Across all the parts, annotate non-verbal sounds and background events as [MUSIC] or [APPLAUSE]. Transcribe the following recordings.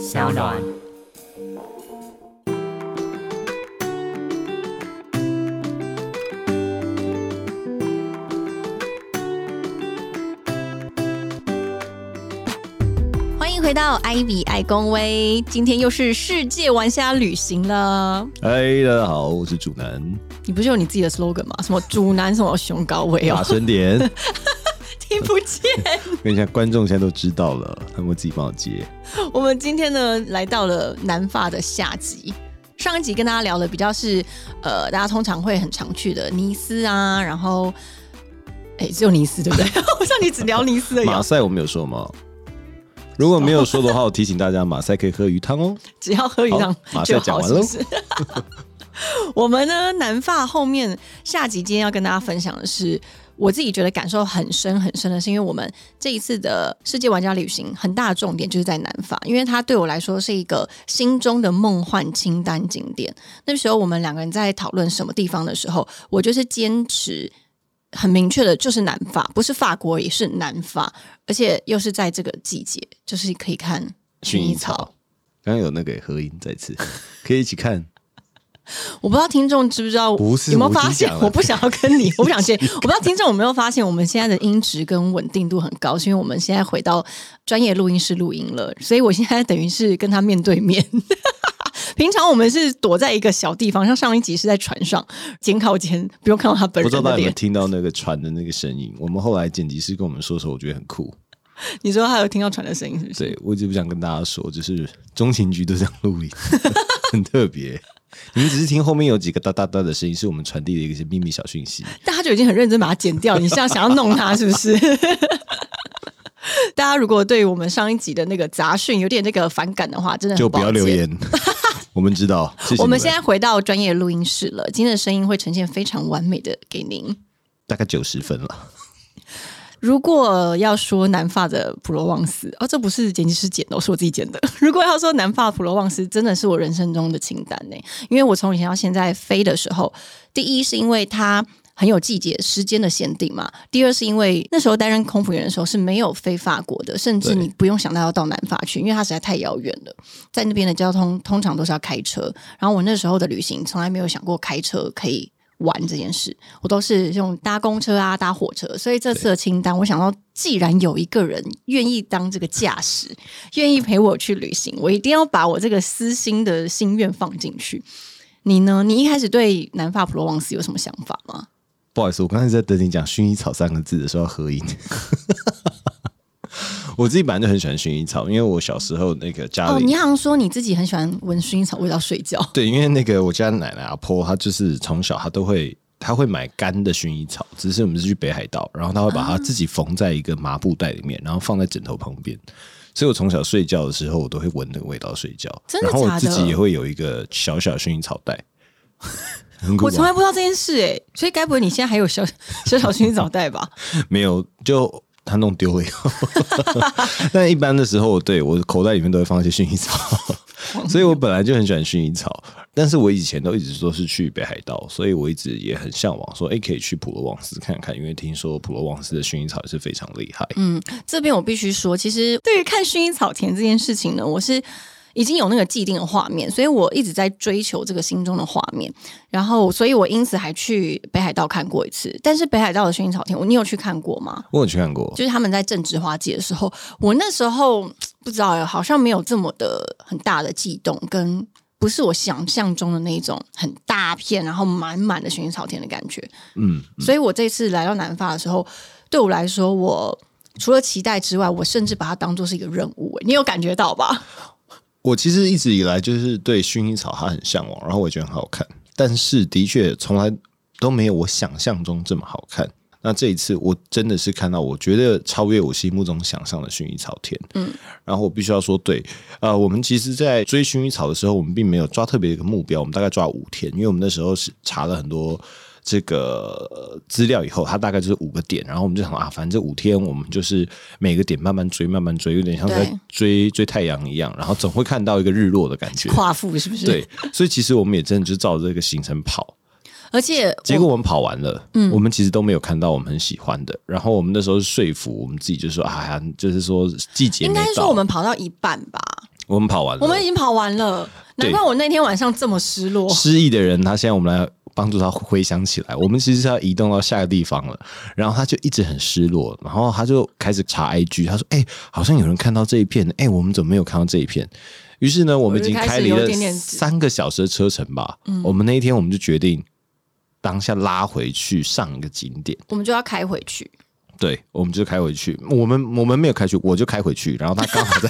小暖。欢迎回到艾比爱公威，今天又是世界玩家旅行了。嗨，大家好，我是主男你不是有你自己的 slogan 吗？什么主男什么熊高威哦，大声点。[LAUGHS] 听不见。[LAUGHS] 跟一下，观众现在都知道了，他们会自己帮我接。我们今天呢来到了南法的下集。上一集跟大家聊的比较是，呃，大家通常会很常去的尼斯啊，然后，哎，只有尼斯对不对？[LAUGHS] 我像你只聊尼斯而已哦，马赛我们有说吗？如果没有说的话，我提醒大家，马赛可以喝鱼汤哦。只要喝一趟好马赛讲完喽是是？[LAUGHS] 我们呢，南法后面下集今天要跟大家分享的是，我自己觉得感受很深很深的是，因为我们这一次的世界玩家旅行很大的重点就是在南法，因为它对我来说是一个心中的梦幻清单景点。那时候我们两个人在讨论什么地方的时候，我就是坚持。很明确的，就是南法，不是法国，也是南法，而且又是在这个季节，就是可以看薰衣草。刚刚有那个合音，再次可以一起看。我不知道听众知不知道，不是有没有发现我不想要跟你，我不想接。[LAUGHS] 我不知道听众有没有发现，我们现在的音质跟稳定度很高，是因为我们现在回到专业录音室录音了，所以我现在等于是跟他面对面。[LAUGHS] 平常我们是躲在一个小地方，像上一集是在船上监考前，不用看到他本人不知道大家有没有。听到那个船的那个声音？我们后来剪辑师跟我们说的时候，我觉得很酷。[LAUGHS] 你说他有听到船的声音是不是？对我一直不想跟大家说，就是中情局都这样录音，很特别。你们只是听后面有几个哒哒哒的声音，是我们传递的一些秘密小讯息。但他就已经很认真把它剪掉，你现在想要弄他是不是？[LAUGHS] 大家如果对我们上一集的那个杂讯有点那个反感的话，真的很就不要留言，[LAUGHS] 我们知道。谢谢我们现在回到专业录音室了，今天的声音会呈现非常完美的给您。大概九十分了，如果要说南法的普罗旺斯，哦，这不是剪辑师剪的，是我自己剪的。[LAUGHS] 如果要说南法普罗旺斯，真的是我人生中的清单呢，因为我从以前到现在飞的时候，第一是因为它。很有季节时间的限定嘛。第二是因为那时候担任空服员的时候是没有飞法国的，甚至你不用想到要到南法去，因为它实在太遥远了。在那边的交通通常都是要开车，然后我那时候的旅行从来没有想过开车可以玩这件事，我都是用搭公车啊、搭火车。所以这次的清单，我想到既然有一个人愿意当这个驾驶，愿意陪我去旅行，我一定要把我这个私心的心愿放进去。你呢？你一开始对南法普罗旺斯有什么想法吗？不好意思，我刚才在等你讲“薰衣草”三个字的时候要合音。我自己本来就很喜欢薰衣草，因为我小时候那个家里哦，你好像说你自己很喜欢闻薰衣草味道睡觉。[LAUGHS] 对，因为那个我家奶奶阿婆，她就是从小她都会，她会买干的薰衣草，只是我们是去北海道，然后她会把它自己缝在一个麻布袋里面，然后放在枕头旁边。所以我从小睡觉的时候，我都会闻那个味道睡觉。真的然后我自己也会有一个小小的薰衣草袋，我吧从来不知道这件事哎、所以该不会你现在还有小小小薰衣草袋吧？[LAUGHS] 没有，就他弄丢了以后。[LAUGHS] 但一般的时候，对我口袋里面都会放一些薰衣草，所以我本来就很喜欢薰衣草。但是我以前都一直说是去北海道，所以我一直也很向往说，哎、可以去普罗旺斯看看，因为听说普罗旺斯的薰衣草也是非常厉害。嗯，这边我必须说，其实对于看薰衣草田这件事情呢，我是已经有那个既定的画面，所以我一直在追求这个心中的画面。然后，所以我因此还去北海道看过一次。但是北海道的薰衣草田，我你有去看过吗？我有去看过，就是他们在正值花季的时候，我那时候不知道，好像没有这么的很大的悸动，跟不是我想象中的那一种很大片，然后满满的薰衣草田的感觉。嗯，所以我这次来到南法的时候，对我来说，我除了期待之外，我甚至把它当做是一个任务。欸你有感觉到吧？我其实一直以来就是对薰衣草它很向往，然后我也觉得很好看，但是的确从来都没有我想象中这么好看。那这一次我真的是看到，我觉得超越我心目中想象的薰衣草田。嗯，然后我必须要说，对，呃，我们其实，在追薰衣草的时候，我们并没有抓特别一个目标，我们大概抓五天，因为我们那时候是查了很多。这个呃资料以后，它大概就是五个点，然后我们就想啊，反正这五天我们就是每个点慢慢追，慢慢追，有点像在追追太阳一样，然后总会看到一个日落的感觉。夸父是不是？对，所以其实我们也真的就照着这个行程跑，而且结果我们跑完了，我们其实都没有看到我们很喜欢的。然后我们那时候是说服我们自己，就说啊呀，就是说季节应该说我们跑到一半吧。我们跑完了，我们已经跑完了，难怪我那天晚上这么失落。失意的人，他现在我们来帮助他回想起来，我们其实是要移动到下个地方了，然后他就一直很失落，然后他就开始查 IG，他说：“哎、好像有人看到这一片，哎、我们怎么没有看到这一片？”于是呢，我们已经开离了三个小时的车程吧。嗯我们那一天我们就决定当下拉回去上一个景点。我们就要开回去，对，我们就开回去。我们我们没有开去，我就开回去，然后他刚好在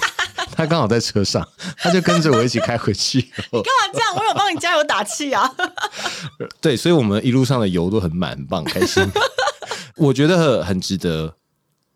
他刚好在车上，[LAUGHS] 他就跟着我一起开回去。[LAUGHS] 干嘛这样？我有帮你加油打气啊！[LAUGHS] 对，所以我们一路上的油都很满，很棒，开心。我觉得很值得，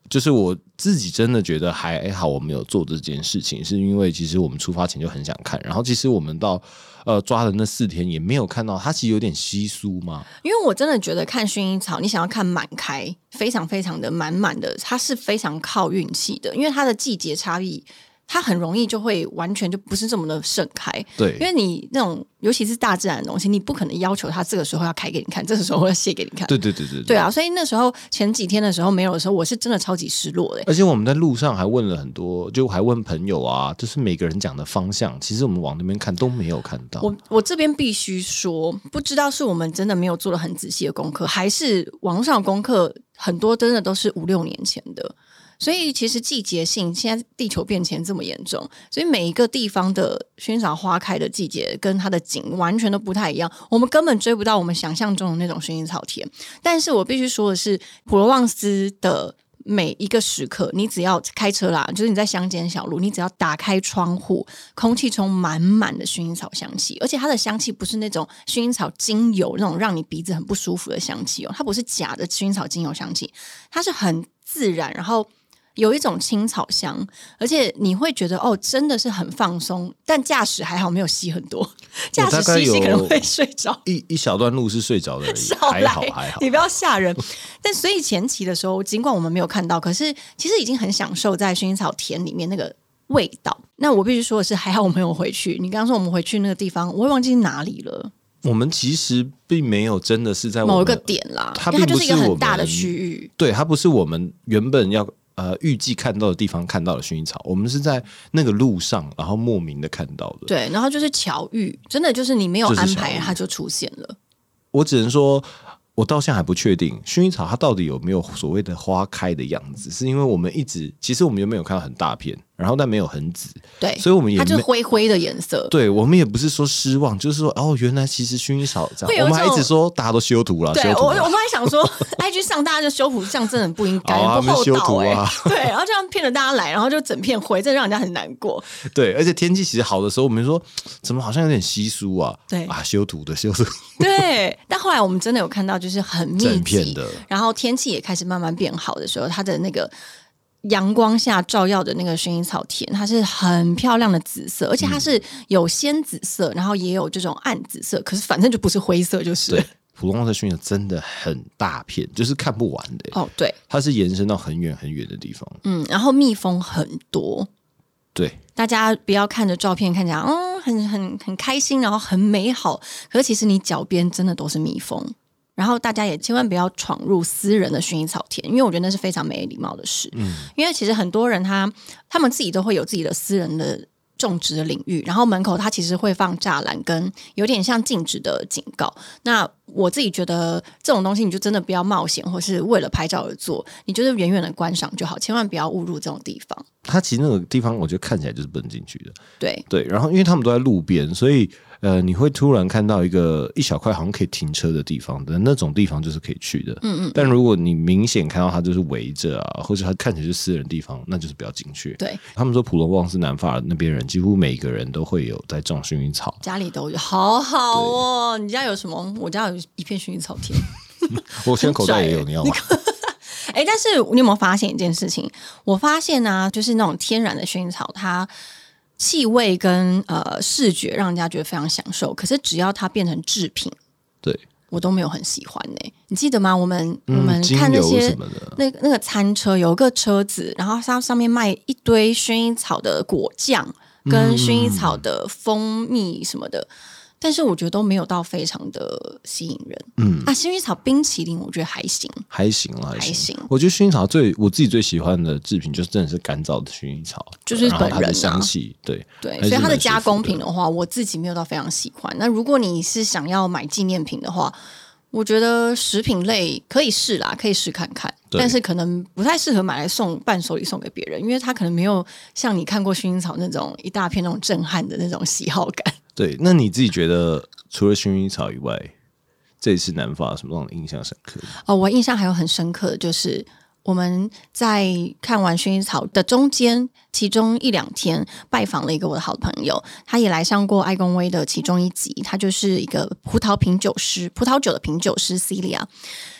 就是我自己真的觉得还好，我们有做这件事情，是因为其实我们出发前就很想看，然后其实我们到呃抓的那四天也没有看到，它其实有点稀疏嘛。因为我真的觉得看薰衣草，你想要看满开，非常非常的满满的，它是非常靠运气的，因为它的季节差异。它很容易就会完全就不是这么的盛开，对因为你那种尤其是大自然的东西，你不可能要求它这个时候要开给你看，这个时候要谢给你看。对对对对对啊，所以那时候前几天的时候没有的时候，我是真的超级失落的、而且我们在路上还问了很多，就还问朋友啊，就是每个人讲的方向，其实我们往那边看都没有看到。我我这边必须说，不知道是我们真的没有做了很仔细的功课，还是网络上的功课很多真的都是五六年前的。所以其实季节性，现在地球变迁这么严重，所以每一个地方的薰衣草花开的季节跟它的景完全都不太一样，我们根本追不到我们想象中的那种薰衣草田。但是我必须说的是，普罗旺斯的每一个时刻，你只要开车啦，就是你在乡间小路，你只要打开窗户，空气中满满的薰衣草香气，而且它的香气不是那种薰衣草精油那种让你鼻子很不舒服的香气哦，它不是假的薰衣草精油香气，它是很自然，然后。有一种青草香，而且你会觉得哦，真的是很放松。但驾驶还好没有吸很多，驾驶吸一吸可能会睡着。一一小段路是睡着的而已，[LAUGHS] 还，好还好。你不要吓人。但所以前期的时候，尽管我们没有看到，可是其实已经很享受在薰衣草田里面那个味道。那我必须说的是，还好我们有回去。你刚刚说我们回去那个地方，我会忘记哪里了，我们其实并没有真的是在某一个点啦，它因为它就是一个很大的区域。对，它不是我们原本要呃预计看到的地方看到了薰衣草，我们是在那个路上，然后莫名的看到的。对，然后就是巧遇，真的就是你没有安排，它就出现了。我只能说，我到现在还不确定薰衣草它到底有没有所谓的花开的样子，是因为我们一直其实我们又没有看到很大片，然后但没有很紫，对，所以我们也它就是灰灰的颜色。对我们也不是说失望，就是说哦，原来其实薰衣草这样，我们还一直说大家都修图了，对我我们还想说，IG 上大家就修图，这样真的很不应该，好 [LAUGHS] 啊不厚道哎、啊对，然后这样骗了大家来，然后就整片灰，这让人家很难过。对，而且天气其实好的时候，我们说怎么好像有点稀疏啊？对啊，修图的修图，对，但后来我们真的有看到，就是很密整集片的，然后天气也开始慢慢变好的时候，它的那个阳光下照耀的那个薰衣草田，它是很漂亮的紫色，而且它是有鲜紫色，然后也有这种暗紫色，可是反正就不是灰色，就是对，普通的薰衣草真的很大片，就是看不完的，哦，对，它是延伸到很远很远的地方。嗯，然后蜜蜂很多，对，大家不要看着照片看起来，嗯，很很很开心，然后很美好。可是其实你脚边真的都是蜜蜂。然后大家也千万不要闯入私人的薰衣草田，因为我觉得那是非常没礼貌的事。嗯，因为其实很多人他他们自己都会有自己的私人的种植的领域，然后门口它其实会放栅栏跟有点像禁止的警告。那我自己觉得这种东西，你就真的不要冒险，或是为了拍照而做，你就是远远的观赏就好，千万不要误入这种地方。它其实那个地方，我觉得看起来就是不能进去的。对，对，然后因为他们都在路边，所以呃，你会突然看到一个一小块好像可以停车的地方的那种地方，就是可以去的。嗯嗯。但如果你明显看到它就是围着啊，或者它看起来是私人地方，那就是不要进去。对，他们说普罗旺斯南法那边人几乎每个人都会有在种薰衣草。家里都有，好好哦。你家有什么？我家有一片薰衣草田。[LAUGHS] 我现在口袋也有，你要吗？[LAUGHS] 哎，但是你有没有发现一件事情？我发现呢、就是那种天然的薰衣草，它气味跟呃视觉让人家觉得非常享受。可是只要它变成制品，对，我都没有很喜欢呢、你记得吗？我们、嗯我们看那些那那个餐车有一个车子，然后它上面卖一堆薰衣草的果酱跟薰衣草的蜂蜜什么的。但是我觉得都没有到非常的吸引人。嗯，啊，薰衣草冰淇淋我觉得还行，还行啦，还行我觉得薰衣草最我自己最喜欢的制品，就是真的是干燥的薰衣草，就是本人啊香气，对对，所以它的加工品的话，我自己没有到非常喜欢。那如果你是想要买纪念品的话，我觉得食品类可以试啦，可以试看看，对但是可能不太适合买来送伴手礼送给别人，因为他可能没有像你看过薰衣草那种一大片那种震撼的那种喜好感。对。那你自己觉得，除了薰衣草以外，这一次南法什么让你印象深刻？哦，我印象还有很深刻的就是我们在看完薰衣草的中间，其中一两天拜访了一个我的好朋友，他也来上过爱公威的其中一集，他就是一个葡萄品酒师，葡萄酒的品酒师 Celia。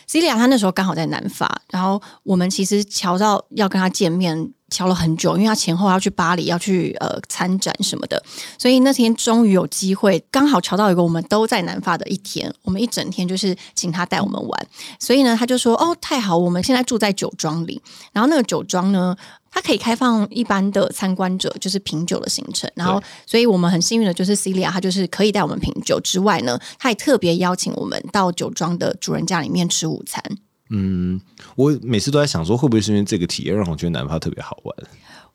Celia 她那时候刚好在南法，然后我们其实瞧到要跟她见面，瞧了很久，因为他前后要去巴黎，要去呃参展什么的，所以那天终于有机会，刚好瞧到一个我们都在南法的一天，我们一整天就是请他带我们玩，所以呢，他就说哦太好，我们现在住在酒庄里，然后那个酒庄呢。它可以开放一般的参观者，就是品酒的行程。然后，所以我们很幸运的就是 Celia，她就是可以带我们品酒之外呢，她也特别邀请我们到酒庄的主人家里面吃午餐。嗯，我每次都在想说，会不会是因为这个体验让我觉得南法特别好玩？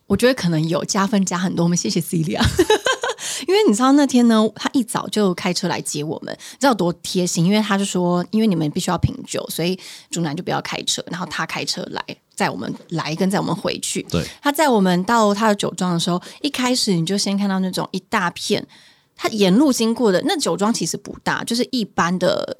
我觉得可能有加分加很多，我们谢谢 Celia。[LAUGHS] 因为你知道那天呢，他一早就开车来接我们，你知道多贴心？因为他就说，因为你们必须要品酒，所以主男就不要开车，然后他开车来载我们来，跟载我们回去。对，他载我们到他的酒庄的时候，一开始你就先看到那种一大片，他沿路经过的那酒庄其实不大，就是一般的。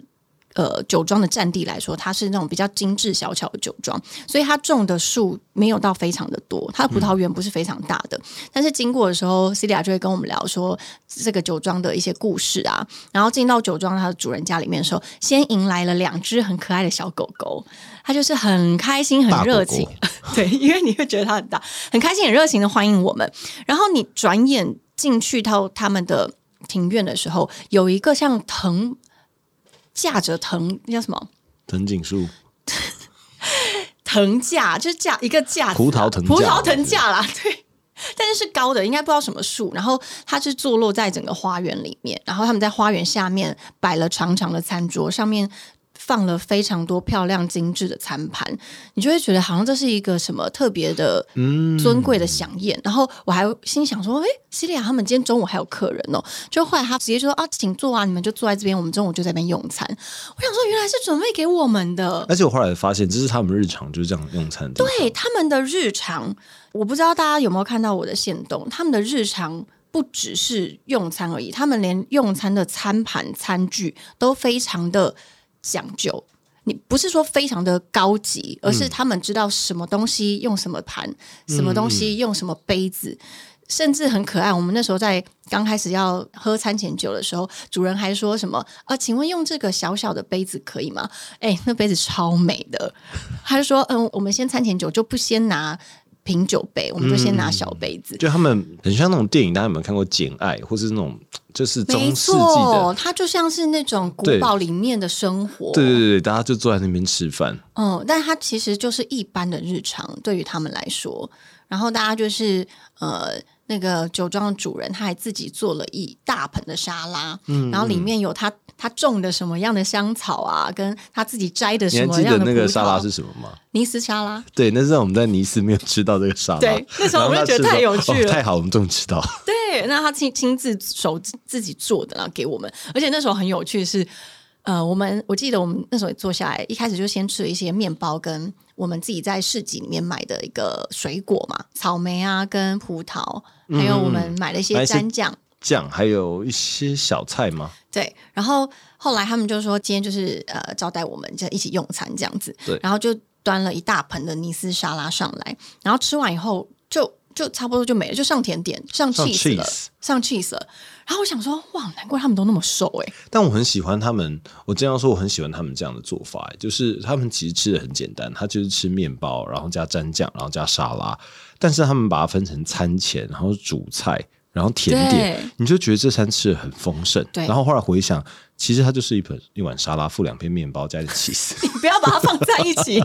呃，酒庄的占地来说，它是那种比较精致小巧的酒庄，所以它种的树没有到非常的多，它的葡萄园不是非常大的。但是经过的时候，c 利亚就会跟我们聊说这个酒庄的一些故事啊。然后进到酒庄它的主人家里面的时候，先迎来了两只很可爱的小狗狗，它就是很开心、很热情，[LAUGHS] 对，因为你会觉得它很大，很开心、很热情的欢迎我们。然后你转眼进去到他们的庭院的时候，有一个像藤。架着藤那叫什么？藤井树，藤架就是架一个架，葡萄藤葡萄藤架啦，[LAUGHS] 对。但是是高的，应该不知道什么树。然后它是坐落在整个花园里面，然后他们在花园下面摆了长长的餐桌，上面。放了非常多漂亮精致的餐盘，你就会觉得好像这是一个什么特别的、尊贵的飨宴。然后我还心想说：“哎，西利亚他们今天中午还有客人哦。”就后来他直接就说：“啊，请坐啊，你们就坐在这边，我们中午就在那边用餐。”我想说，原来是准备给我们的。而且我后来发现，这是他们日常就是这样用餐。对他们的日常，我不知道大家有没有看到我的线动，他们的日常不只是用餐而已，他们连用餐的餐盘、餐具都非常的。讲究，你不是说非常的高级，而是他们知道什么东西用什么盘，什么东西用什么杯子，甚至很可爱。我们那时候在刚开始要喝餐前酒的时候，主人还说什么啊？请问用这个小小的杯子可以吗？哎，那杯子超美的，他就说嗯，我们先餐前酒就不先拿。品酒杯，我们就先拿小杯子。就他们很像那种电影，大家有没有看过《简爱》，或是那种就是中世纪的？它就像是那种古堡里面的生活。对对对大家就坐在那边吃饭。嗯，但它其实就是一般的日常，对于他们来说。然后大家就是呃，那个酒庄的主人他还自己做了一大盆的沙拉，嗯，然后里面有他他种的什么样的香草啊，跟他自己摘的什么样的那个沙拉是什么吗？尼斯沙拉。对，那时候我们在尼斯没有吃到这个沙拉。对，那时候我们就觉得太有趣了，太好，我们终于吃到。对，那他亲亲自手自己做的，然后给我们，而且那时候很有趣是。呃，我们我记得我们那时候坐下来，一开始就先吃了一些面包，跟我们自己在市集里面买的一个水果嘛，草莓啊，跟葡萄，还有我们买了一些蘸酱，酱，还有一些小菜吗？对。然后后来他们就说，今天就是呃招待我们，就一起用餐这样子。对。然后就端了一大盆的尼斯沙拉上来，然后吃完以后就。就差不多就没了，就上甜点，上 cheese 了，上 cheese 了。然后我想说，哇，难怪他们都那么瘦哎。但我很喜欢他们，我这样说，我很喜欢他们这样的做法，就是他们其实吃的很简单，他就是吃面包，然后加蘸酱，然后加沙拉，但是他们把它分成餐前，然后主菜。然后甜点，你就觉得这餐吃的很丰盛。对。然后后来回想，其实它就是一盆一碗沙拉，附两片面包，加点起司。[LAUGHS] 你不要把它放在一起。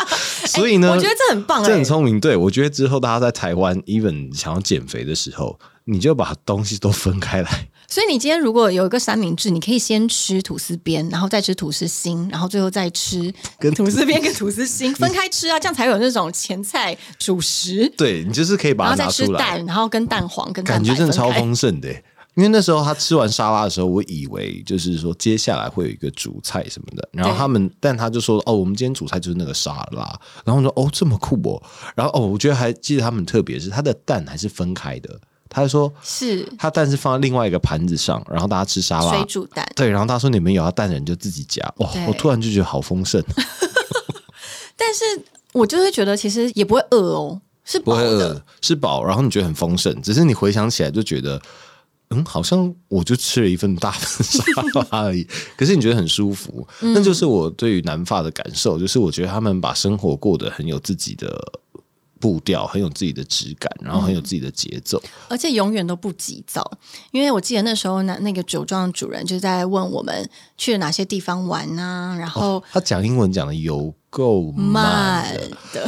[LAUGHS] 所以呢，我觉得这很棒，这很聪明。对我觉得之后大家在台湾，even 想要减肥的时候，你就把东西都分开来。所以你今天如果有一个三明治，你可以先吃吐司边，然后再吃吐司心，然后最后再吃跟吐司边跟吐司心 [LAUGHS] 分开吃啊，这样才有那种前菜主食。对你就是可以把它拿出来，吃蛋，然后跟蛋黄跟蛋感觉真的超丰盛的。因为那时候他吃完沙拉的时候，我以为就是说接下来会有一个主菜什么的，然后他们，但他就说哦，我们今天主菜就是那个沙拉，然后我说哦这么酷哦，然后哦我觉得还记得他们特别是他的蛋还是分开的，他就说是。他蛋是放在另外一个盘子上，然后大家吃沙拉。水，煮蛋。对，然后他说你们有要蛋的人就自己夹，哇，我突然就觉得好丰盛，[LAUGHS] 但是我就会觉得其实也不会饿哦，是不会。饿，是饱，然后你觉得很丰盛，只是你回想起来就觉得。嗯，好像我就吃了一份大份沙拉而已，[LAUGHS] 可是你觉得很舒服，嗯。那就是我对于南法的感受，就是我觉得他们把生活过得很有自己的步调，很有自己的质感，然后很有自己的节奏。而且永远都不急躁，因为我记得那时候那那个酒庄的主人就在问我们去了哪些地方玩啊，然后他讲英文讲的有够慢慢的，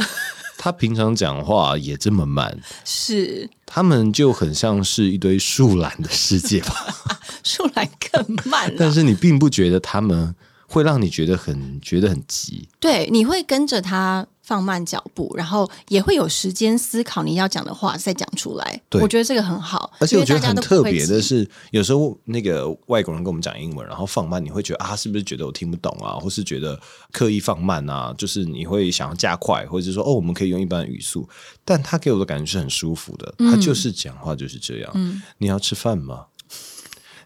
他平常讲话也这么慢，是。他们就很像是一堆树懒的世界吧。[LAUGHS] 树懒更慢。但是你并不觉得他们会让你觉得很觉得很急，对，你会跟着他放慢脚步，然后也会有时间思考你要讲的话再讲出来。对我觉得这个很好，而且我觉得很特别的是，有时候那个外国人跟我们讲英文，然后放慢，你会觉得啊，是不是觉得我听不懂啊，或是觉得刻意放慢啊？就是你会想要加快，或者是说哦，我们可以用一般的语速，但他给我的感觉是很舒服的，嗯他就是讲话就是这样。你要吃饭吗？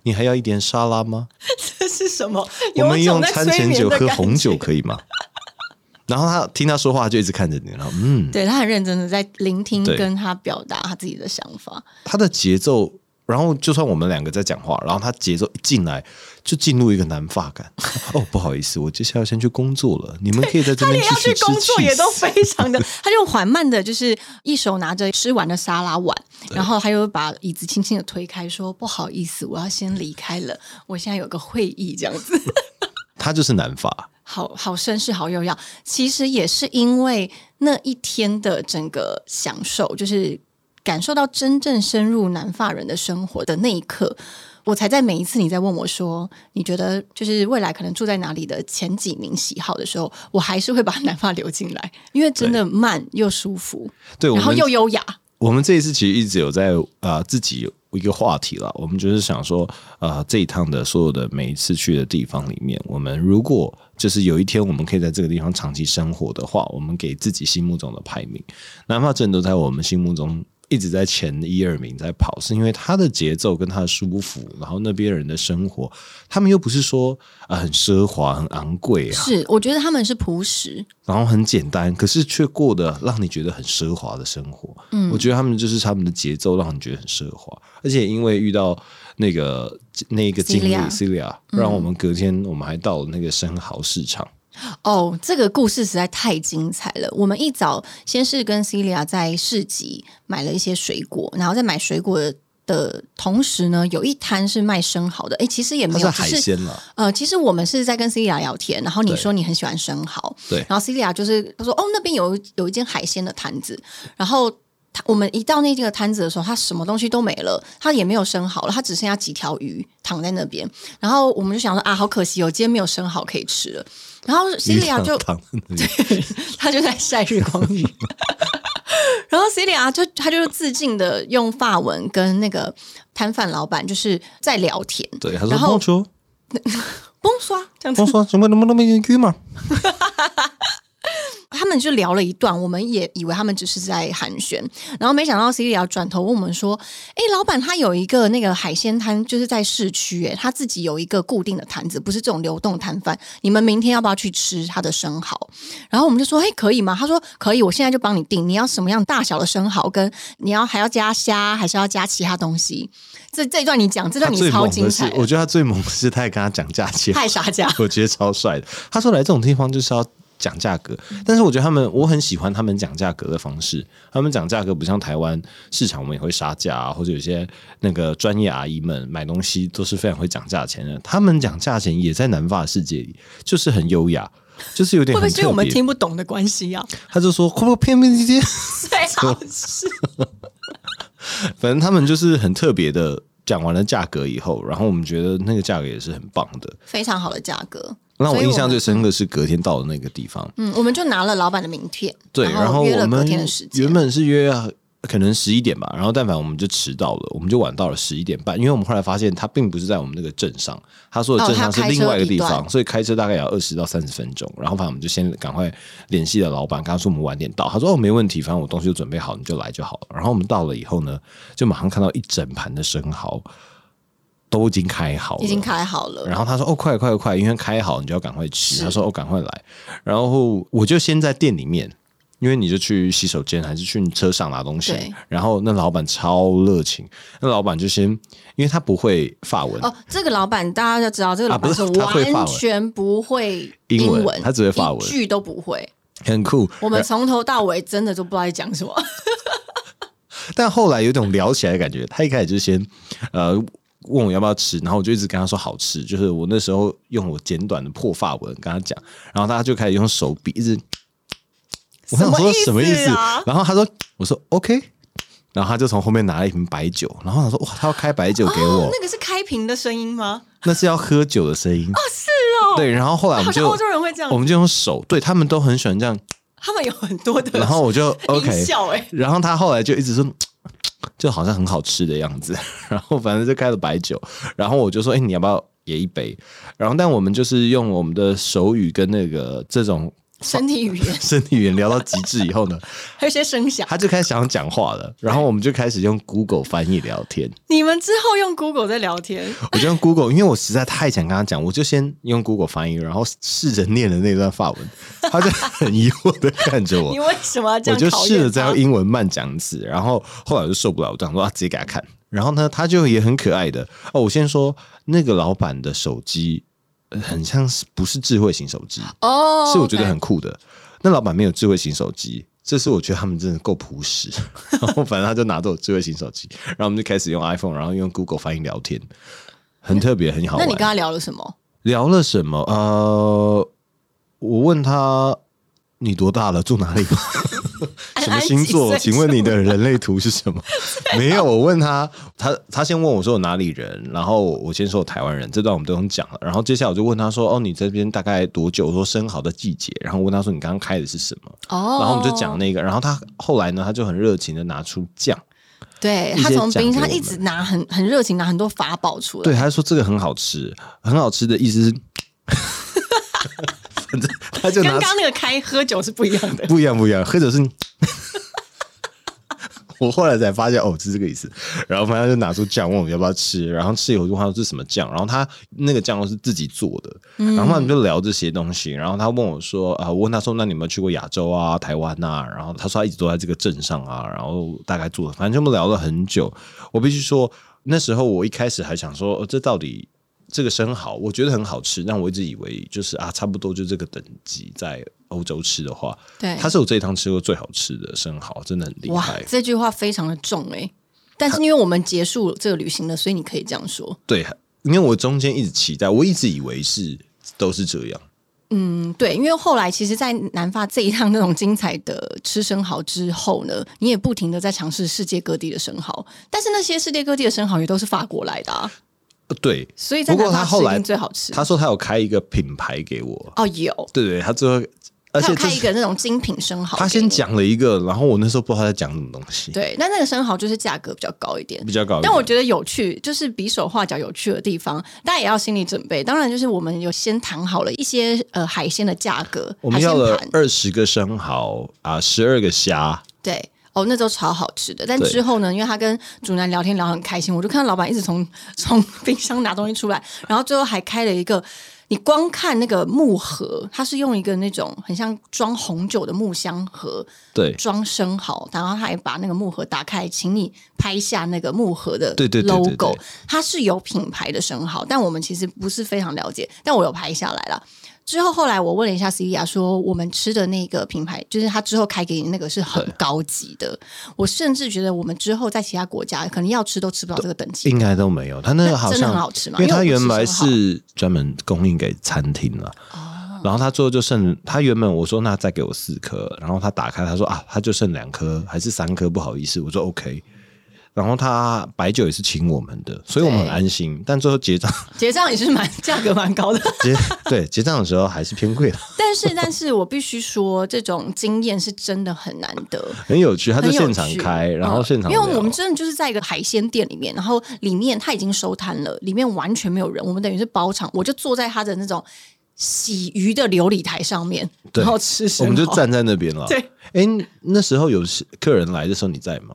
你还要一点沙拉吗？[LAUGHS] 这是什么？我们用餐前酒喝红酒可以吗？然后他听他说话就一直看着你，然后嗯，对他很认真的在聆听，跟他表达他自己的想法。他的节奏，然后就算我们两个在讲话，然后他节奏一进来就进入一个南发感。[LAUGHS] 哦，不好意思，我接下来先去工作了，你们可以在这他连要边继续吃去工作也都非常的，[LAUGHS] 他就缓慢的，就是一手拿着吃完的沙拉碗，然后他又把椅子轻轻的推开，说：“不好意思，我要先离开了，我现在有个会议。”这样子，[LAUGHS] 他就是南法。好好绅士，好优雅。其实也是因为那一天的整个享受，就是感受到真正深入南发人的生活的那一刻。我才在每一次你在问我说，你觉得就是未来可能住在哪里的前几名喜好的时候，我还是会把南发留进来，因为真的慢又舒服，对，然后又优雅。我们这一次其实一直有在啊、呃自己有一个话题了，我们就是想说，呃，这一趟的所有的每一次去的地方里面，我们如果就是有一天我们可以在这个地方长期生活的话，我们给自己心目中的排名，南法镇都在我们心目中。一直在前一二名在跑，是因为他的节奏跟他的舒服，然后那边人的生活，他们又不是说啊、呃很奢华、很昂贵啊，是，我觉得他们是朴实，然后很简单，可是却过得让你觉得很奢华的生活。嗯，我觉得他们就是他们的节奏让你觉得很奢华，而且因为遇到那个那一个经历 Celia Celia，让我们隔天我们还到了那个生蚝市场。哦，这个故事实在太精彩了。我们一早先是跟 Celia 在市集买了一些水果，然后在买水果的同时呢，有一摊是卖生蚝的。哎，其实也没有，是海鲜了，呃，其实我们是在跟 Celia 聊天，然后你说你很喜欢生蚝，对然后 Celia 就是他说哦，那边有有一间海鲜的摊子，然后。他我们一到那个摊子的时候，他什么东西都没了，他也没有生蚝了，他只剩下几条鱼躺在那边。然后我们就想说啊，好可惜哦，今天没有生蚝可以吃了。然后 Celia 就躺在那里 [LAUGHS] 他就在晒日光浴。[LAUGHS] 然后 Celia 就他就是自尽的用法文跟那个摊贩老板就是在聊天，对，他说然后蹦说 [LAUGHS] 崩刷这样子蹦，说什么能不能没人居嘛？他们就聊了一段，我们也以为他们只是在寒暄，然后没想到 Celia 转头问我们说：“哎，老板，他有一个那个海鲜摊，就是在市区，哎，他自己有一个固定的摊子，不是这种流动摊贩。你们明天要不要去吃他的生蚝？”然后我们就说：“哎，可以吗？”他说：“可以，我现在就帮你订。你要什么样大小的生蚝？跟你要还要加虾，还是要加其他东西？”这这一段你讲，这段你超精彩，我觉得他最猛的是他还跟他讲价钱，太傻价。我觉得超帅的。他说来这种地方就是要讲价格，但是我觉得他们我很喜欢他们讲价格的方式。他们讲价格不像台湾市场，我们也会杀价啊，或者有些那个专业阿姨们买东西都是非常会讲价钱的。他们讲价钱也在南法世界里，就是很优雅。就是有点会不会是因为我们听不懂的关系啊？他就说会不会偏偏这些？最好是 [LAUGHS] 反正他们就是很特别的讲完了价格以后，然后我们觉得那个价格也是很棒的。非常好的价格。让我印象最深刻是隔天到的那个地方，嗯，我们就拿了老板的名片，对，然后我们。原本是约可能十一点吧，然后但凡我们就迟到了，我们就晚到了十一点半，因为我们后来发现他并不是在我们那个镇上，他说的镇上是另外一个地方，所以开车大概也要二十到三十分钟。然后反正我们就先赶快联系了老板，跟他说我们晚点到，他说哦没问题，反正我东西都准备好，你就来就好了。然后我们到了以后呢，就马上看到一整盘的生蚝都已经开好了，已经开好了，然后他说：“哦，快快快，因为开好你就要赶快吃。”他说：“哦，赶快来。”然后我就先在店里面，因为你就去洗手间还是去车上拿东西。然后那老板超热情，那老板就先，因为他不会法文，哦，这个老板大家要知道，这个老板是完全不会英文文，他只会法文一句都不会。很酷。我们从头到尾真的都不知道在讲什么。[LAUGHS] 但后来有种聊起来的感觉。他一开始就先呃问我要不要吃，然后我就一直跟他说好吃。就是我那时候用我简短的破发文跟他讲，然后他就开始用手比一直。我想说什么意思？啊？然后他说：“我说 OK。”然后他就从后面拿了一瓶白酒，然后他说：“哇，他要开白酒给我，哦那个是开瓶的声音吗？那是要喝酒的声音。”哦，是哦。对，然后后来我们就欧洲人会这样我，们就用手，对他们都很喜欢这样。他们有很多的然后我就 OK，笑哎，然后他后来就一直说，就好像很好吃的样子。[LAUGHS] 然后反正就开了白酒，然后我就说：“哎，你要不要也一杯？”然后但我们就是用我们的手语跟那个这种 [LAUGHS] 身体语言 [LAUGHS] 身体语言聊到极致以后呢，[LAUGHS] 还有一些声响。他就开始想讲话了。然后我们就开始用 Google 翻译聊天。你们之后用 Google 在聊天，我就用 Google，因为我实在太想跟他讲，我就先用 Google 翻译，然后试着念了那段法文，他就很疑惑的看着我你，为什么要这样我就试着再验他用英文慢讲一次，然后后来我就受不了，我就想说啊，直接给他看。然后呢，他就也很可爱的哦。我先说那个老板的手机呃很像是不是智慧型手机，哦，是我觉得很酷的。那老板没有智慧型手机，这是我觉得他们真的够朴实。[LAUGHS] 然后反正他就拿着我智慧型手机，然后我们就开始用 iPhone，然后用 Google 翻译聊天，很特别，很好玩。那你跟他聊了什么？聊了什么？呃，我问他你多大了，住哪里？[LAUGHS] 什么星座？请问你的人类图是什么？[LAUGHS] 没有，我问他，他他先问我说我哪里人，然后我先说我台湾人，这段我们都用讲了。然后接下来我就问他说，哦，你这边大概多久？我说生蚝的季节，然后问他说你刚刚开的是什么？哦，然后我们就讲那个，然后他后来呢，他就很热情的拿出酱，对他从冰箱一直拿很很热情拿很多法宝出来，对，他说这个很好吃，很好吃的意思是，他就跟刚刚那个开喝酒是不一样的。不一样，不一样，喝酒是。[LAUGHS] 我后来才发现，哦，是这个意思。然后反正就拿出酱，问我们要不要吃。然后吃以后就问他这是什么酱，然后他那个酱又是自己做的。然后他们就聊这些东西。然后他问我说：“啊、我问他说，那你有没有去过亚洲啊、台湾啊？”然后他说他一直都在这个镇上啊。然后大概做，反正就聊了很久。我必须说，那时候我一开始还想说，哦、这到底这个生蚝，我觉得很好吃，但我一直以为就是啊，差不多就这个等级，在欧洲吃的话，对，它是我这一趟吃过最好吃的生蚝，真的很厉害，。这句话非常的重哎、但是因为我们结束这个旅行了，所以你可以这样说。对，因为我中间一直期待，我一直以为是都是这样。嗯，对，因为后来其实，在南发这一趟那种精彩的吃生蚝之后呢，你也不停的在尝试世界各地的生蚝，但是那些世界各地的生蚝也都是法国来的啊，呃对，所以在不过他后来最好吃。他说他有开一个品牌给我，哦，有，对对，他最后，而他有开一个那种精品生蚝，他先。讲了一个，然后我那时候不知道他在讲什么东西，对，那那个生蚝就是价格比较高一点，比较高一点。但我觉得有趣，就是比手画脚有趣的地方，大家也要心理准备。当然，就是我们有先谈好了一些呃海鲜的价格，我们要了二十个生蚝啊，十二个虾，对。哦，那都超好吃的。但之后呢，因为他跟主男聊天聊得很开心，我就看到老板一直从 [LAUGHS] 从冰箱拿东西出来，然后最后还开了一个，你光看那个木盒，它是用一个那种很像装红酒的木箱盒对装生蚝，然后他还把那个木盒打开，请你拍下那个木盒的对对对对 logo。对它是有品牌的生蚝，但我们其实不是非常了解，但我有拍下来了。之后后来我问了一下 C D 亚，说我们吃的那个品牌，就是他之后开给你那个是很高级的。我甚至觉得我们之后在其他国家可能要吃都吃不到这个等级。应该都没有。他那个好真的像很好吃吗因为他原来是专门供应给餐厅了。哦然后他最后就剩，他原本我说那再给我四颗，然后他打开他说啊，他就剩两颗还是三颗，不好意思，我说 OK。然后他白酒也是请我们的，所以我们很安心。但最后结账 [LAUGHS] 结账也是蛮价格蛮高的。[LAUGHS] 结对结账的时候还是偏贵的，[LAUGHS] 但是，但是我必须说，这种经验是真的很难得。很有趣。他就现场开，然后嗯现场聊、因为我们真的就是在一个海鲜店里面，然后里面他已经收摊了，里面完全没有人，我们等于是包场，我就坐在他的那种洗鱼的琉璃台上面，对然后吃我们就站在那边了。对，哎，那时候有客人来的时候你在吗？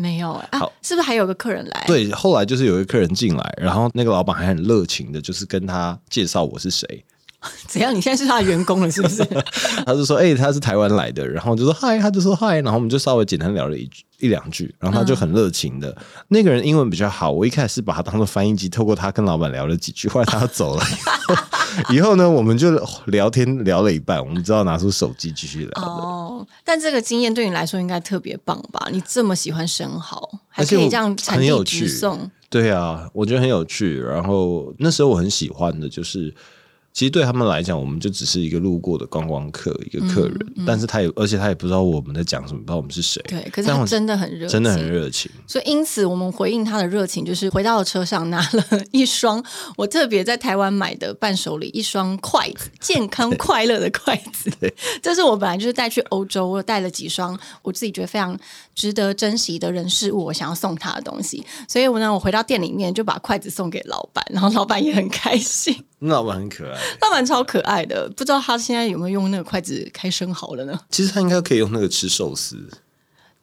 没有啊好，是不是还有个客人来？，对，后来就是有一个客人进来，然后那个老板还很热情的，就是跟他介绍我是谁。[LAUGHS] 怎样？你现在是他的员工了，是不是？[LAUGHS] 他就说：“哎、他是台湾来的。”然后就说：“嗨。”他就说：“嗨。”然后我们就稍微简单聊了一句一两句，然后他就很热情的。那个人英文比较好，我一开始是把他当做翻译机，透过他跟老板聊了几句。后来他要走了以后，[LAUGHS] 以后呢，我们就聊天聊了一半，我们知道拿出手机继续聊。哦，但这个经验对你来说应该特别棒吧？你这么喜欢生蚝，还可以这样产地很有趣直送，对啊，我觉得很有趣。然后那时候我很喜欢的就是，其实对他们来讲，我们就只是一个路过的观光客，一个客人，但是他也而且他也不知道我们在讲什么，不知道我们是谁。对。可是他真的很热情，真的很热情。所以因此，我们回应他的热情，就是回到了车上拿了一双我特别在台湾买的伴手礼，一双筷子，健康快乐的筷子。这是我本来就是带去欧洲，我有带了几双我自己觉得非常值得珍惜的人事物，我想要送他的东西。所以我呢，我回到店里面就把筷子送给老板，然后老板也很开心。那老板很可爱，老板超可爱的，不知道他现在有没有用那个筷子开生蚝了呢？其实他应该可以用那个吃寿司。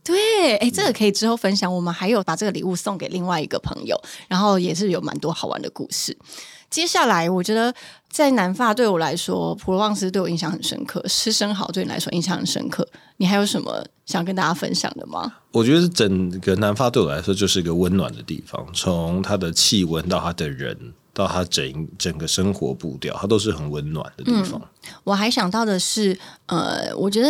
对，哎，这个可以之后分享。我们还有把这个礼物送给另外一个朋友，然后也是有蛮多好玩的故事。接下来，我觉得在南法对我来说，普罗旺斯对我印象很深刻，吃生蚝对你来说印象很深刻。你还有什么想跟大家分享的吗？我觉得整个南法对我来说就是一个温暖的地方，从它的气温到它的人，到他整整个生活步调，它都是很温暖的地方。我还想到的是，呃，我觉得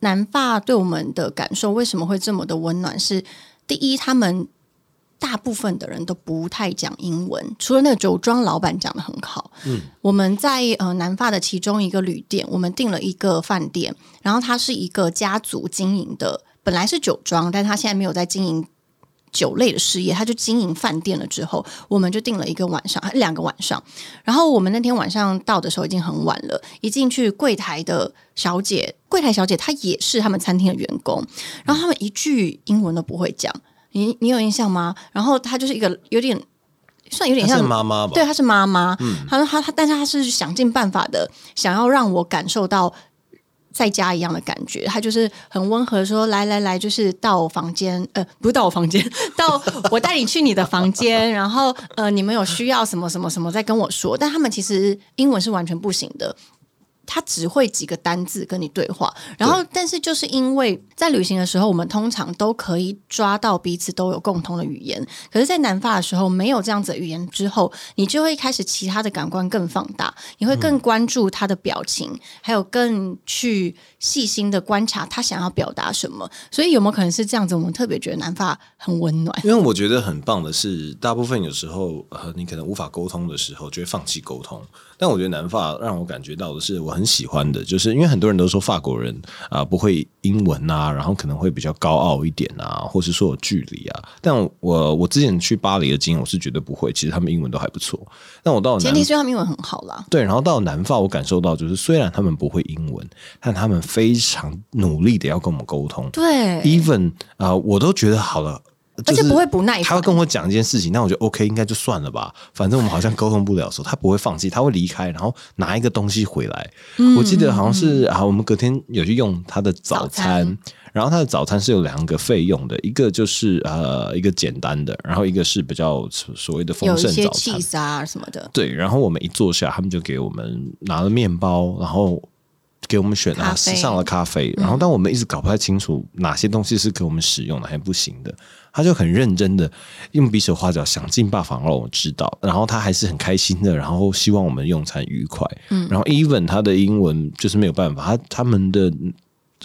南发对我们的感受为什么会这么的温暖？是第一，他们大部分的人都不太讲英文，除了那个酒庄老板讲的很好。嗯，我们在呃南发的其中一个旅店，我们订了一个饭店，然后它是一个家族经营的，本来是酒庄，但他现在没有在经营。酒类的事业，他就经营饭店了。之后，我们就订了一个晚上，两个晚上。然后我们那天晚上到的时候已经很晚了，一进去柜台的小姐，柜台小姐她也是他们餐厅的员工，然后他们一句英文都不会讲，你你有印象吗？然后她就是一个有点算有点像是妈妈吧？对，她是妈妈。她说她她，但是她是想尽办法的，想要让我感受到在家一样的感觉。他就是很温和说：“来来来，就是到我房间，呃，不是到我房间，[LAUGHS] 到我带你去你的房间，然后呃，你们有需要什么什么什么再跟我说。”但他们其实英文是完全不行的。他只会几个单字跟你对话，然后但是就是因为在旅行的时候，我们通常都可以抓到彼此都有共同的语言，可是，在南法的时候没有这样子的语言之后，你就会开始其他的感官更放大，你会更关注他的表情，还有更去细心的观察他想要表达什么。所以有没有可能是这样子？我们特别觉得南法很温暖。因为我觉得很棒的是，大部分有时候呃，你可能无法沟通的时候，就会放弃沟通。但我觉得南法让我感觉到的是，我很喜欢的，就是因为很多人都说法国人啊、不会英文啊，然后可能会比较高傲一点啊，或是说有距离啊。但我我之前去巴黎的经验，我是绝对不会，其实他们英文都还不错。但我到前提是他们英文很好啦。对，然后到南法，我感受到就是虽然他们不会英文，但他们非常努力的要跟我们沟通。对，even 啊、我都觉得好了。就是而且不会不耐烦他会跟我讲一件事情，那我就 OK，应该就算了吧。反正我们好像沟通不了的时候，他不会放弃，他会离开，然后拿一个东西回来。嗯我记得好像是啊，我们隔天有去用他的早早餐，然后他的早餐是有两个费用的，一个就是呃一个简单的，然后一个是比较所所谓的丰盛早餐。啊什么的。对，然后我们一坐下，他们就给我们拿了面包，然后给我们选啊，咖啡上了咖啡。然后，但我们一直搞不太清楚哪些东西是给我们使用的，哪些不行的。他就很认真的用比手画脚，想尽办法让我知道。然后他还是很开心的，然后希望我们用餐愉快。嗯，然后 even 他的英文就是没有办法，他他们的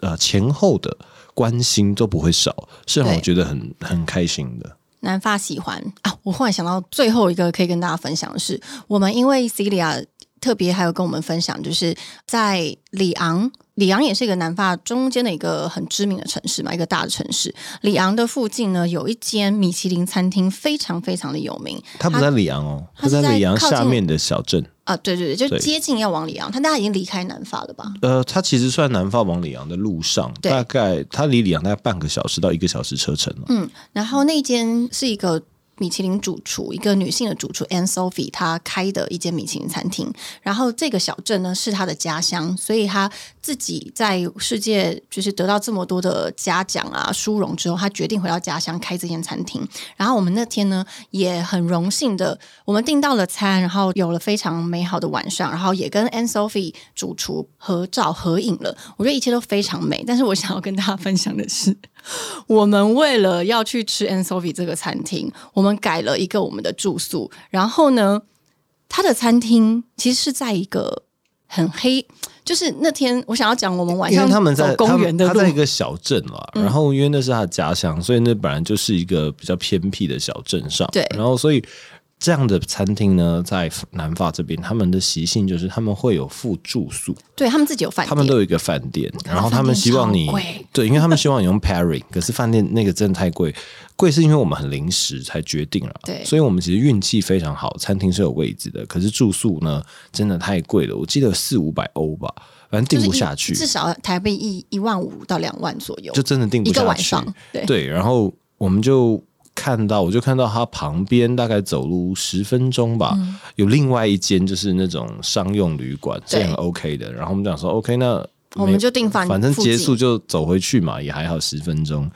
呃前后的关心都不会少，是让我对觉得很很开心的。南发喜欢啊！我忽然想到最后一个可以跟大家分享的是，我们因为 Celia 特别还有跟我们分享，就是在里昂里昂也是一个南法中间的一个很知名的城市嘛，一个大的城市。里昂的附近呢，有一间米其林餐厅，非常非常的有名。它不在里昂哦，它在里昂下面的小镇。啊，对对对，就接近要往里昂，他大概已经离开南法了吧？呃，他其实算南法往里昂的路上，大概他离里昂大概半个小时到一个小时车程了。嗯，然后那间是一个。米其林主厨，一个女性的主厨 Anne Sophie，她开的一间米其林餐厅。然后这个小镇呢是她的家乡，所以她自己在世界就是得到这么多的嘉奖啊、殊荣之后，他决定回到家乡开这间餐厅。然后我们那天呢也很荣幸的，我们订到了餐，然后有了非常美好的晚上，然后也跟 Anne Sophie 主厨合照合影了。我觉得一切都非常美。但是我想要跟大家分享的是。我们为了要去吃 An Sophie 这个餐厅，我们改了一个我们的住宿。然后呢，他的餐厅其实是在一个很黑，就是那天我想要讲，我们晚上他们在公园的，他在一个小镇了。然后因为那是他的家乡，所以那本来就是一个比较偏僻的小镇上。对，然后所以。这样的餐厅呢，在南法这边，他们的习性就是他们会有附住宿，对他们自己有饭店，他们都有一个饭店，然后他们希望你对，因为他们希望你用 pairing，可是饭店那个真的太贵，贵是因为我们很临时才决定了，对，所以我们其实运气非常好，餐厅是有位置的，可是住宿呢真的太贵了，我记得四五百欧吧，反正定不下去，至少台币一一万五到两万左右，就真的定不下去，对对，然后我们就。看到我就看到它旁边大概走路十分钟吧，有另外一间就是那种商用旅馆，这样 OK 的。然后我们讲说 OK，那我们就订饭，反正结束就走回去嘛，也还好十分钟。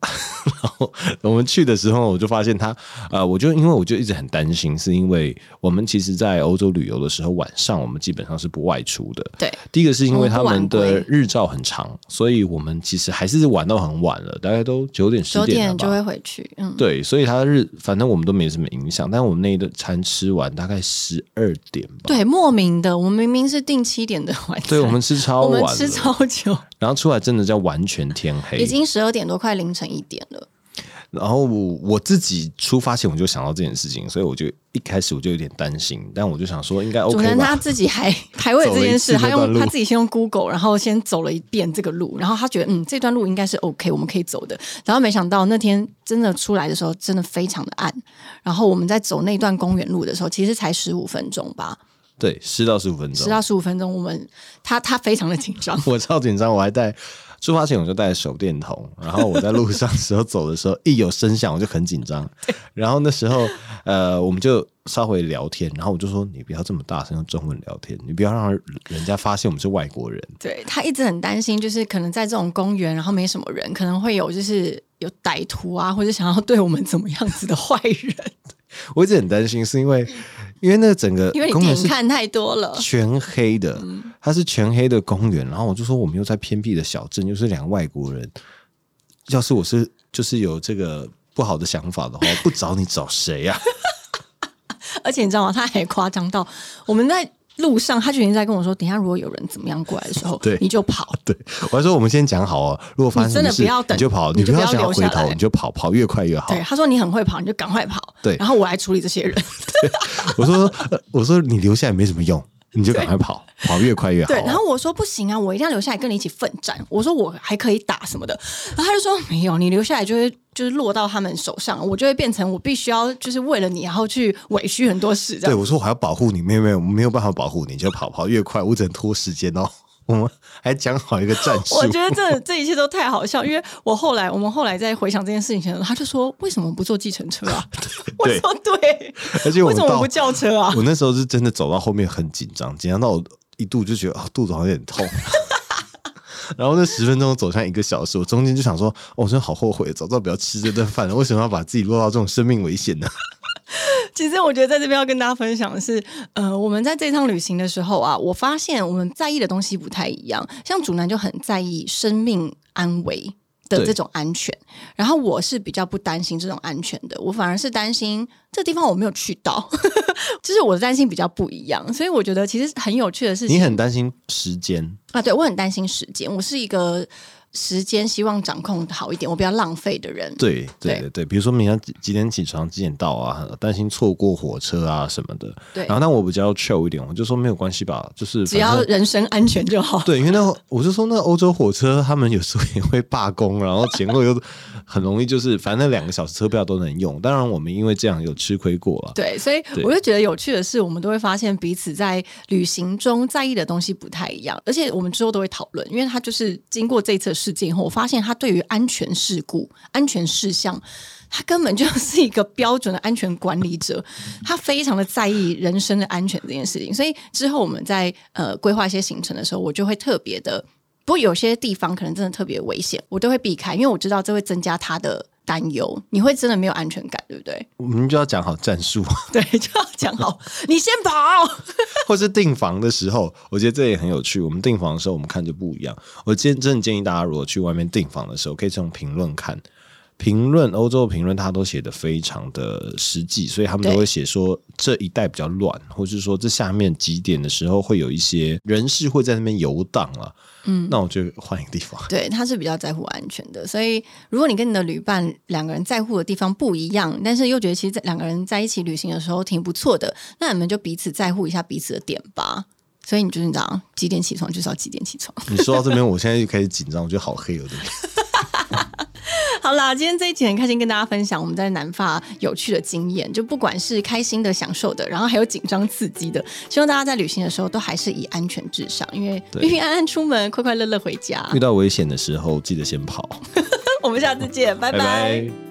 [LAUGHS] 然后我们去的时候，我就发现他，呃，我就因为我就一直很担心，是因为我们其实，在欧洲旅游的时候，晚上我们基本上是不外出的。对，第一个是因为他们的日照很长，所以我们其实还是玩到很晚了，大概都九点十点就会回去。嗯，对，所以他日反正我们都没什么影响，但我们那一顿餐吃完大概十二点吧。对，莫名的，我们明明是定七点的晚餐，对我们吃超晚，吃超久，然后出来真的叫完全天黑，已经十二点多，快凌晨一点了。然后我我自己出发前我就想到这件事情，所以我就一开始我就有点担心，但我就想说应该 OK 主人他自己还 [LAUGHS] 还为这件事，他用他自己先用 Google，然后先走了一遍这个路，然后他觉得嗯这段路应该是 OK，我们可以走的。然后没想到那天真的出来的时候，真的非常的暗。然后我们在走那段公园路的时候，其实才十五分钟吧。对，十到十五分钟，十到十五分钟，我们他他非常的紧张，[LAUGHS] 我超紧张，我还带。出发前我就带手电筒，然后我在路上时候走的时候，一有声响我就很紧张。[LAUGHS] 然后那时候，呃，我们就稍微聊天，然后我就说：“你不要这么大声用中文聊天，你不要让人家发现我们是外国人。”对他一直很担心，就是可能在这种公园，然后没什么人，可能会有就是有歹徒啊，或者想要对我们怎么样子的坏人。[LAUGHS] 我一直很担心，是因为。因为那个整个因为你看太多了，全黑的，它是全黑的公园。然后我就说，我们又在偏僻的小镇，又是两个外国人。要是我是就是有这个不好的想法的话，不找你找谁呀？[LAUGHS] 而且你知道吗？他还夸张到我们在。路上，他就已经在跟我说：“等下，如果有人怎么样过来的时候，对，你就跑。”对，我还说：“我们先讲好哦，如果发生真的不要等，你就跑，你不要想回头，你就跑，跑越快越好。”对，他说：“你很会跑，你就赶快跑。”对，然后我来处理这些人。[LAUGHS] 我说：“我说你留下来没什么用。”你就赶快跑，跑越快越好。对，然后我说不行啊，我一定要留下来跟你一起奋战。我说我还可以打什么的，然后他就说没有，你留下来就会就是落到他们手上，我就会变成我必须要就是为了你，然后去委屈很多事。对，我说我还要保护你，没有没有没有办法保护你，就跑跑越快，我只能拖时间哦。我们还讲好一个战 [LAUGHS] 术，我觉得这这一切都太好笑，因为我后来我们后来在回想这件事情前，他就说为什么不坐计程车啊？[LAUGHS] 我说对，而且为什么不叫车啊？我那时候是真的走到后面很紧张，紧张到我一度就觉得啊肚子好像有点痛。[LAUGHS] 然后那十分钟走向一个小时，我中间就想说，我真的好后悔，早知道不要吃这顿饭了，为什么要把自己落到这种生命危险呢？[LAUGHS] 其实我觉得在这边要跟大家分享的是，呃，我们在这趟旅行的时候啊，我发现我们在意的东西不太一样。像主男就很在意生命安危的这种安全，然后我是比较不担心这种安全的，我反而是担心这地方我没有去到，[LAUGHS] 就是我的担心比较不一样。所以我觉得其实很有趣的是，你很担心时间啊？对我很担心时间，我是一个时间希望掌控好一点，我不要浪费的人。对对对对对，比如说明天几几点起床，几点到啊，担心错过火车啊什么的。对然后但我比较 chill 一点，我就说没有关系吧，就是只要人身安全就好。对，因为那我就说那欧洲火车他们有时候也会罢工，然后前后又很容易就是反正那两个小时车票都能用。当然我们因为这样有吃亏过了。对，所以我就觉得有趣的是，我们都会发现彼此在旅行中在意的东西不太一样，而且我们之后都会讨论，因为他就是经过这次事件以后，我发现他对于安全事故、安全事项。他根本就是一个标准的安全管理者，[LAUGHS] 他非常的在意人身的安全这件事情，所以之后我们在呃规划一些行程的时候，我就会特别的，不过有些地方可能真的特别危险，我都会避开，因为我知道这会增加他的担忧，你会真的没有安全感，对不对？我们就要讲好战术，[LAUGHS] 对，就要讲好，[LAUGHS] 你先跑。或是订房的时候，我觉得这也很有趣。我们订房的时候，我们看就不一样。我建真的建议大家，如果去外面订房的时候，可以从评论看。评论欧洲的评论，他都写的非常的实际，所以他们都会写说这一带比较乱，或是说这下面几点的时候会有一些人士会在那边游荡了。嗯，那我就换一个地方。对，他是比较在乎安全的，所以如果你跟你的旅伴两个人在乎的地方不一样，但是又觉得其实两个人在一起旅行的时候挺不错的，那你们就彼此在乎一下彼此的点吧。所以你就是你知道几点起床就是要几点起床。你说到这边，我现在就开始紧张，我觉得好黑哦，对不对？[LAUGHS] 好啦，今天这一集很开心跟大家分享我们在南法有趣的经验，就不管是开心的、享受的，然后还有紧张刺激的，希望大家在旅行的时候都还是以安全至上，因为平平安安出门，[LAUGHS] 快快乐乐回家 [LAUGHS] 遇。到危险的时候，记得先跑。[LAUGHS] 我们下次见，拜拜拜